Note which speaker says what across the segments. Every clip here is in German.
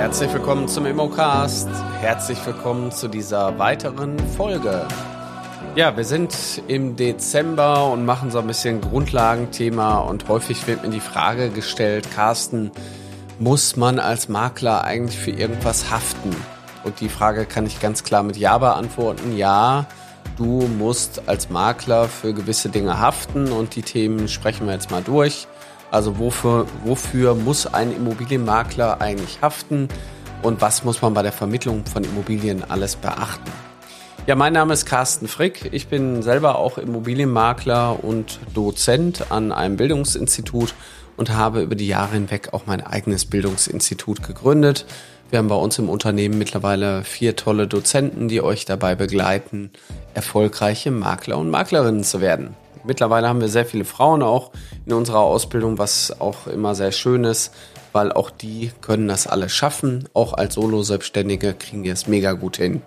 Speaker 1: Herzlich willkommen zum Immocast. Herzlich willkommen zu dieser weiteren Folge. Ja, wir sind im Dezember und machen so ein bisschen Grundlagenthema und häufig wird mir die Frage gestellt, Carsten, muss man als Makler eigentlich für irgendwas haften? Und die Frage kann ich ganz klar mit Ja beantworten. Ja, du musst als Makler für gewisse Dinge haften und die Themen sprechen wir jetzt mal durch. Also wofür, wofür muss ein Immobilienmakler eigentlich haften und was muss man bei der Vermittlung von Immobilien alles beachten? Ja, mein Name ist Carsten Frick. Ich bin selber auch Immobilienmakler und Dozent an einem Bildungsinstitut und habe über die Jahre hinweg auch mein eigenes Bildungsinstitut gegründet. Wir haben bei uns im Unternehmen mittlerweile vier tolle Dozenten, die euch dabei begleiten, erfolgreiche Makler und Maklerinnen zu werden. Mittlerweile haben wir sehr viele Frauen auch in unserer Ausbildung, was auch immer sehr schön ist, weil auch die können das alles schaffen. Auch als Solo-Selbstständige kriegen die es mega gut hin.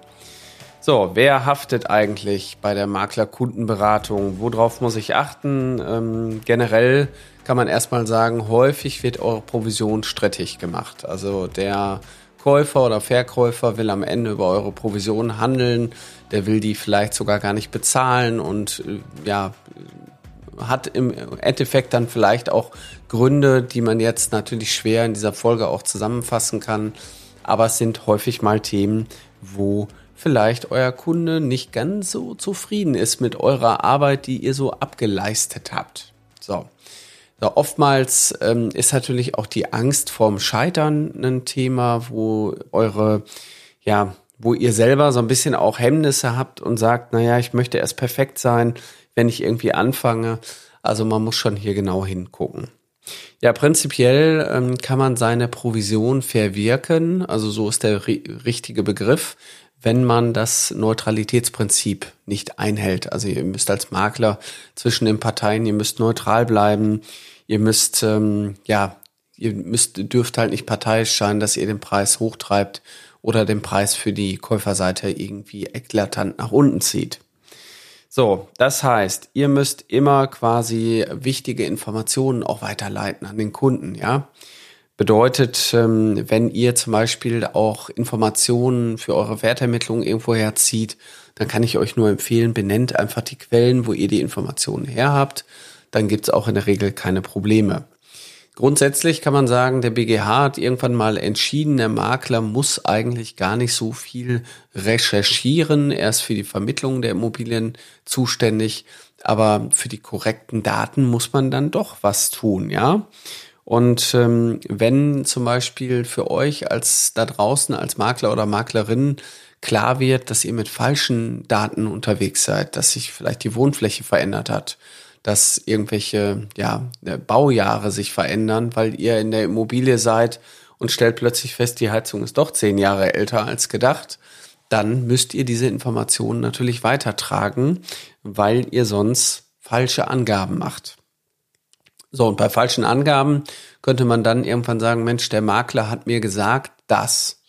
Speaker 1: So, wer haftet eigentlich bei der Maklerkundenberatung? Worauf muss ich achten? Ähm, generell kann man erstmal sagen, häufig wird eure Provision strittig gemacht. Also der Käufer oder Verkäufer will am Ende über eure Provision handeln, der will die vielleicht sogar gar nicht bezahlen und äh, ja, hat im Endeffekt dann vielleicht auch Gründe, die man jetzt natürlich schwer in dieser Folge auch zusammenfassen kann. Aber es sind häufig mal Themen, wo vielleicht euer Kunde nicht ganz so zufrieden ist mit eurer Arbeit, die ihr so abgeleistet habt. So. Ja, oftmals ähm, ist natürlich auch die Angst vorm Scheitern ein Thema, wo eure, ja, wo ihr selber so ein bisschen auch Hemmnisse habt und sagt, naja, ich möchte erst perfekt sein, wenn ich irgendwie anfange. Also man muss schon hier genau hingucken. Ja, prinzipiell ähm, kann man seine Provision verwirken, also so ist der richtige Begriff, wenn man das Neutralitätsprinzip nicht einhält. Also ihr müsst als Makler zwischen den Parteien, ihr müsst neutral bleiben, ihr müsst, ähm, ja, ihr müsst, dürft halt nicht parteiisch sein, dass ihr den Preis hochtreibt oder den Preis für die Käuferseite irgendwie eklatant nach unten zieht. So, das heißt, ihr müsst immer quasi wichtige Informationen auch weiterleiten an den Kunden, ja. Bedeutet, ähm, wenn ihr zum Beispiel auch Informationen für eure Wertermittlung irgendwo herzieht, dann kann ich euch nur empfehlen, benennt einfach die Quellen, wo ihr die Informationen her habt dann gibt es auch in der Regel keine Probleme. Grundsätzlich kann man sagen, der BGH hat irgendwann mal entschieden, der Makler muss eigentlich gar nicht so viel recherchieren. Er ist für die Vermittlung der Immobilien zuständig, aber für die korrekten Daten muss man dann doch was tun, ja. Und ähm, wenn zum Beispiel für euch als da draußen als Makler oder Maklerin klar wird, dass ihr mit falschen Daten unterwegs seid, dass sich vielleicht die Wohnfläche verändert hat, dass irgendwelche ja, Baujahre sich verändern, weil ihr in der Immobilie seid und stellt plötzlich fest, die Heizung ist doch zehn Jahre älter als gedacht, dann müsst ihr diese Informationen natürlich weitertragen, weil ihr sonst falsche Angaben macht. So, und bei falschen Angaben könnte man dann irgendwann sagen, Mensch, der Makler hat mir gesagt, dass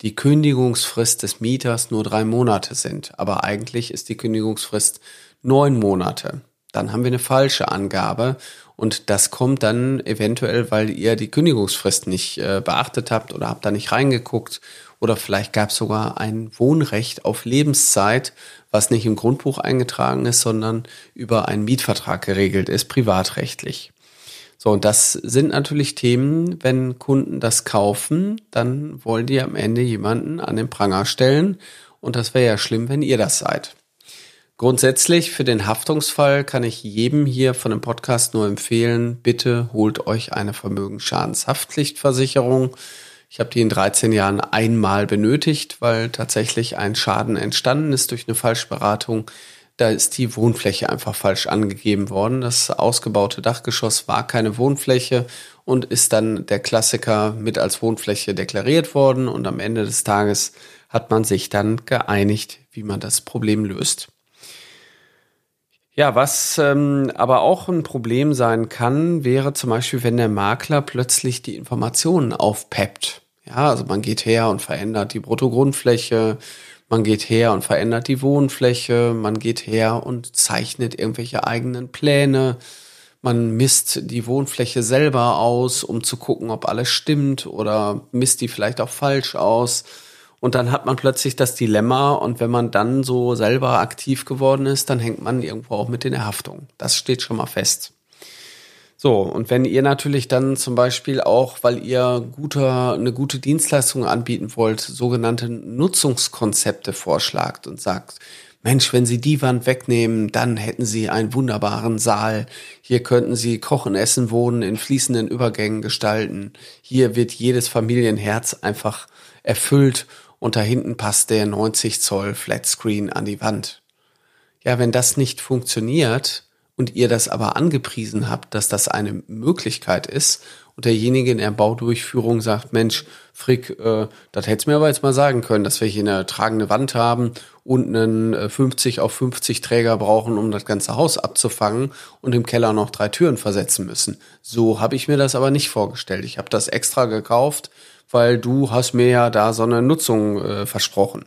Speaker 1: die Kündigungsfrist des Mieters nur drei Monate sind. Aber eigentlich ist die Kündigungsfrist neun Monate. Dann haben wir eine falsche Angabe. Und das kommt dann eventuell, weil ihr die Kündigungsfrist nicht äh, beachtet habt oder habt da nicht reingeguckt oder vielleicht gab es sogar ein Wohnrecht auf Lebenszeit, was nicht im Grundbuch eingetragen ist, sondern über einen Mietvertrag geregelt ist, privatrechtlich. So, und das sind natürlich Themen, wenn Kunden das kaufen, dann wollen die am Ende jemanden an den Pranger stellen. Und das wäre ja schlimm, wenn ihr das seid. Grundsätzlich für den Haftungsfall kann ich jedem hier von dem Podcast nur empfehlen, bitte holt euch eine Vermögensschadenshaftpflichtversicherung. Ich habe die in 13 Jahren einmal benötigt, weil tatsächlich ein Schaden entstanden ist durch eine Falschberatung. Da ist die Wohnfläche einfach falsch angegeben worden. Das ausgebaute Dachgeschoss war keine Wohnfläche und ist dann der Klassiker mit als Wohnfläche deklariert worden. Und am Ende des Tages hat man sich dann geeinigt, wie man das Problem löst. Ja, was ähm, aber auch ein Problem sein kann, wäre zum Beispiel, wenn der Makler plötzlich die Informationen aufpeppt. Ja, also man geht her und verändert die Bruttogrundfläche, man geht her und verändert die Wohnfläche, man geht her und zeichnet irgendwelche eigenen Pläne, man misst die Wohnfläche selber aus, um zu gucken, ob alles stimmt oder misst die vielleicht auch falsch aus. Und dann hat man plötzlich das Dilemma und wenn man dann so selber aktiv geworden ist, dann hängt man irgendwo auch mit in der Haftung. Das steht schon mal fest. So, und wenn ihr natürlich dann zum Beispiel auch, weil ihr guter, eine gute Dienstleistung anbieten wollt, sogenannte Nutzungskonzepte vorschlagt und sagt, Mensch, wenn Sie die Wand wegnehmen, dann hätten Sie einen wunderbaren Saal. Hier könnten Sie kochen, essen, wohnen, in fließenden Übergängen gestalten. Hier wird jedes Familienherz einfach erfüllt und da hinten passt der 90 Zoll Flatscreen an die Wand. Ja, wenn das nicht funktioniert, und ihr das aber angepriesen habt, dass das eine Möglichkeit ist und derjenige in der Baudurchführung sagt, Mensch, Frick, äh, das hättest mir aber jetzt mal sagen können, dass wir hier eine tragende Wand haben und einen 50 äh, auf 50 Träger brauchen, um das ganze Haus abzufangen und im Keller noch drei Türen versetzen müssen. So habe ich mir das aber nicht vorgestellt. Ich habe das extra gekauft, weil du hast mir ja da so eine Nutzung äh, versprochen.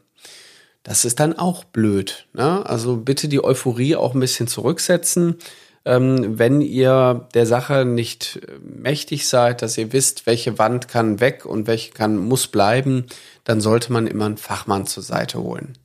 Speaker 1: Das ist dann auch blöd. Ne? Also bitte die Euphorie auch ein bisschen zurücksetzen. Ähm, wenn ihr der Sache nicht äh, mächtig seid, dass ihr wisst, welche Wand kann weg und welche kann muss bleiben, dann sollte man immer einen Fachmann zur Seite holen.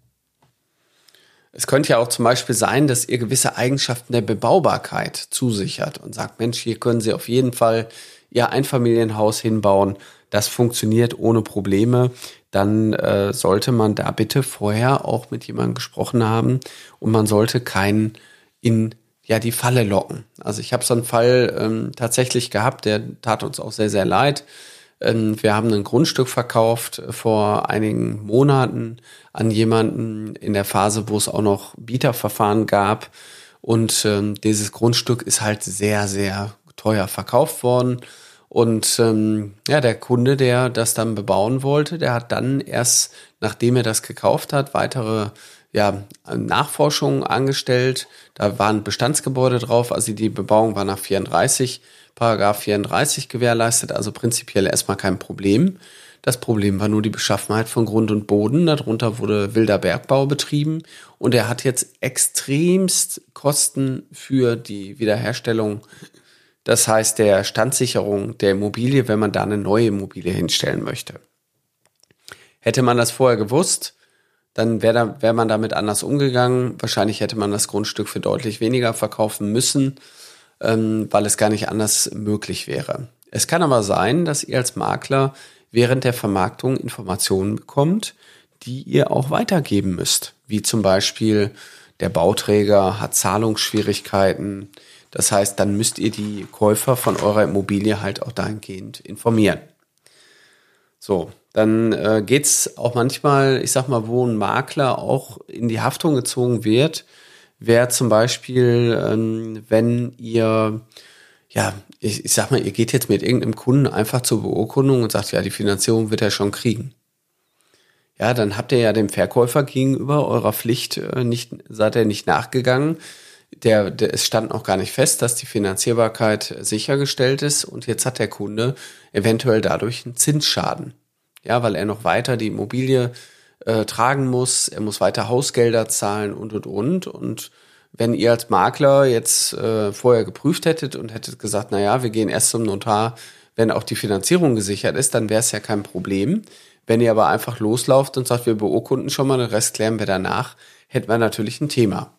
Speaker 1: Es könnte ja auch zum Beispiel sein, dass ihr gewisse Eigenschaften der Bebaubarkeit zusichert und sagt, Mensch, hier können Sie auf jeden Fall Ihr Einfamilienhaus hinbauen. Das funktioniert ohne Probleme dann äh, sollte man da bitte vorher auch mit jemandem gesprochen haben und man sollte keinen in ja die Falle locken. Also ich habe so einen Fall ähm, tatsächlich gehabt, der tat uns auch sehr sehr leid. Ähm, wir haben ein Grundstück verkauft vor einigen Monaten an jemanden in der Phase, wo es auch noch Bieterverfahren gab und ähm, dieses Grundstück ist halt sehr sehr teuer verkauft worden und ähm, ja, der Kunde, der das dann bebauen wollte, der hat dann erst, nachdem er das gekauft hat, weitere ja, Nachforschungen angestellt. Da waren Bestandsgebäude drauf, also die Bebauung war nach 34, Paragraph 34 gewährleistet, also prinzipiell erstmal kein Problem. Das Problem war nur die Beschaffenheit von Grund und Boden. Darunter wurde wilder Bergbau betrieben und er hat jetzt extremst Kosten für die Wiederherstellung das heißt der Standsicherung der Immobilie, wenn man da eine neue Immobilie hinstellen möchte. Hätte man das vorher gewusst, dann wäre da, wär man damit anders umgegangen. Wahrscheinlich hätte man das Grundstück für deutlich weniger verkaufen müssen, ähm, weil es gar nicht anders möglich wäre. Es kann aber sein, dass ihr als Makler während der Vermarktung Informationen bekommt, die ihr auch weitergeben müsst. Wie zum Beispiel der Bauträger hat Zahlungsschwierigkeiten, das heißt, dann müsst ihr die Käufer von eurer Immobilie halt auch dahingehend informieren. So, dann äh, geht's auch manchmal, ich sag mal, wo ein Makler auch in die Haftung gezogen wird, wäre zum Beispiel, ähm, wenn ihr, ja, ich, ich sag mal, ihr geht jetzt mit irgendeinem Kunden einfach zur Beurkundung und sagt, ja, die Finanzierung wird er schon kriegen. Ja, dann habt ihr ja dem Verkäufer gegenüber eurer Pflicht äh, nicht, seid ihr nicht nachgegangen, der, der, es stand noch gar nicht fest, dass die Finanzierbarkeit sichergestellt ist und jetzt hat der Kunde eventuell dadurch einen Zinsschaden. Ja, weil er noch weiter die Immobilie äh, tragen muss, er muss weiter Hausgelder zahlen und und und. Und wenn ihr als Makler jetzt äh, vorher geprüft hättet und hättet gesagt, na ja, wir gehen erst zum Notar, wenn auch die Finanzierung gesichert ist, dann wäre es ja kein Problem. Wenn ihr aber einfach loslauft und sagt, wir beurkunden schon mal, den Rest klären wir danach, hätten wir natürlich ein Thema.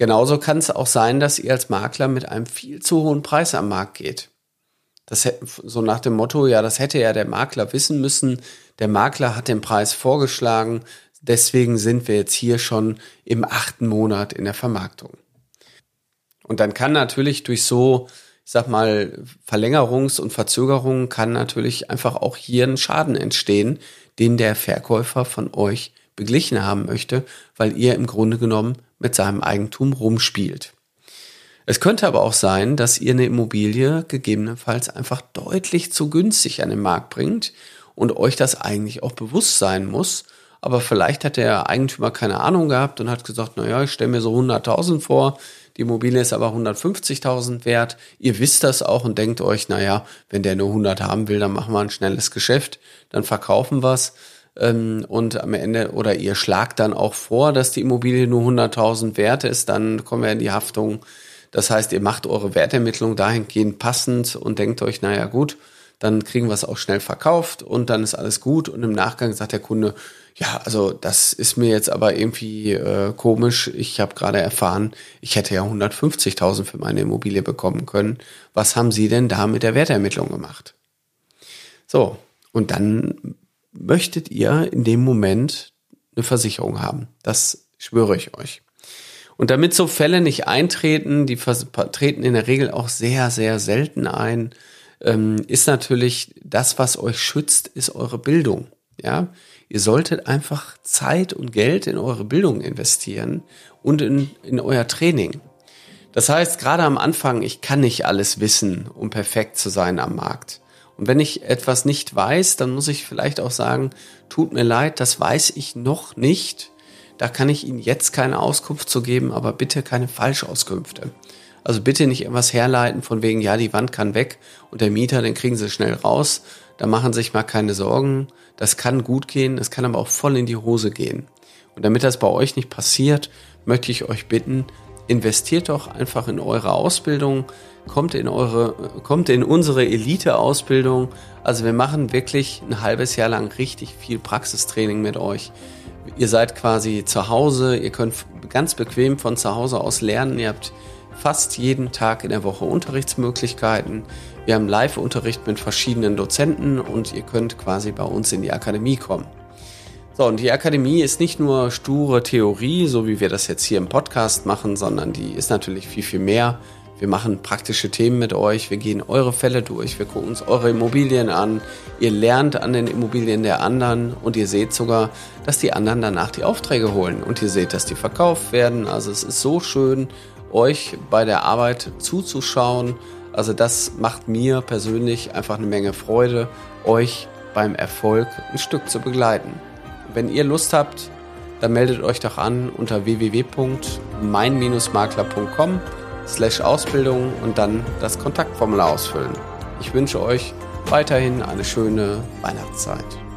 Speaker 1: Genauso kann es auch sein, dass ihr als Makler mit einem viel zu hohen Preis am Markt geht. Das so nach dem Motto, ja, das hätte ja der Makler wissen müssen. Der Makler hat den Preis vorgeschlagen. Deswegen sind wir jetzt hier schon im achten Monat in der Vermarktung. Und dann kann natürlich durch so, ich sag mal, Verlängerungs- und Verzögerungen kann natürlich einfach auch hier ein Schaden entstehen, den der Verkäufer von euch beglichen haben möchte, weil ihr im Grunde genommen mit seinem Eigentum rumspielt. Es könnte aber auch sein, dass ihr eine Immobilie gegebenenfalls einfach deutlich zu günstig an den Markt bringt und euch das eigentlich auch bewusst sein muss. Aber vielleicht hat der Eigentümer keine Ahnung gehabt und hat gesagt, naja, ich stelle mir so 100.000 vor, die Immobilie ist aber 150.000 wert. Ihr wisst das auch und denkt euch, naja, wenn der nur 100 haben will, dann machen wir ein schnelles Geschäft, dann verkaufen wir es ähm, und am Ende oder ihr schlagt dann auch vor, dass die Immobilie nur 100.000 wert ist, dann kommen wir in die Haftung. Das heißt, ihr macht eure Wertermittlung dahingehend passend und denkt euch, naja gut, dann kriegen wir es auch schnell verkauft und dann ist alles gut. Und im Nachgang sagt der Kunde, ja, also das ist mir jetzt aber irgendwie äh, komisch. Ich habe gerade erfahren, ich hätte ja 150.000 für meine Immobilie bekommen können. Was haben Sie denn da mit der Wertermittlung gemacht? So, und dann möchtet ihr in dem Moment eine Versicherung haben. Das schwöre ich euch. Und damit so Fälle nicht eintreten, die treten in der Regel auch sehr, sehr selten ein, ähm, ist natürlich das, was euch schützt, ist eure Bildung. Ja, ihr solltet einfach Zeit und Geld in eure Bildung investieren und in, in euer Training. Das heißt, gerade am Anfang, ich kann nicht alles wissen, um perfekt zu sein am Markt. Und wenn ich etwas nicht weiß, dann muss ich vielleicht auch sagen, tut mir leid, das weiß ich noch nicht. Da kann ich Ihnen jetzt keine Auskunft zu geben, aber bitte keine Falschauskünfte. Also bitte nicht irgendwas herleiten von wegen, ja, die Wand kann weg und der Mieter, den kriegen Sie schnell raus. Da machen Sie sich mal keine Sorgen. Das kann gut gehen, es kann aber auch voll in die Hose gehen. Und damit das bei euch nicht passiert, möchte ich euch bitten, investiert doch einfach in eure Ausbildung, kommt in eure, kommt in unsere Elite-Ausbildung. Also wir machen wirklich ein halbes Jahr lang richtig viel Praxistraining mit euch. Ihr seid quasi zu Hause, ihr könnt ganz bequem von zu Hause aus lernen. Ihr habt fast jeden Tag in der Woche Unterrichtsmöglichkeiten. Wir haben Live-Unterricht mit verschiedenen Dozenten und ihr könnt quasi bei uns in die Akademie kommen. So, und die Akademie ist nicht nur sture Theorie, so wie wir das jetzt hier im Podcast machen, sondern die ist natürlich viel, viel mehr. Wir machen praktische Themen mit euch, wir gehen eure Fälle durch, wir gucken uns eure Immobilien an, ihr lernt an den Immobilien der anderen und ihr seht sogar, dass die anderen danach die Aufträge holen und ihr seht, dass die verkauft werden. Also es ist so schön, euch bei der Arbeit zuzuschauen. Also das macht mir persönlich einfach eine Menge Freude, euch beim Erfolg ein Stück zu begleiten. Wenn ihr Lust habt, dann meldet euch doch an unter www.mein-makler.com slash Ausbildung und dann das Kontaktformular ausfüllen. Ich wünsche euch weiterhin eine schöne Weihnachtszeit.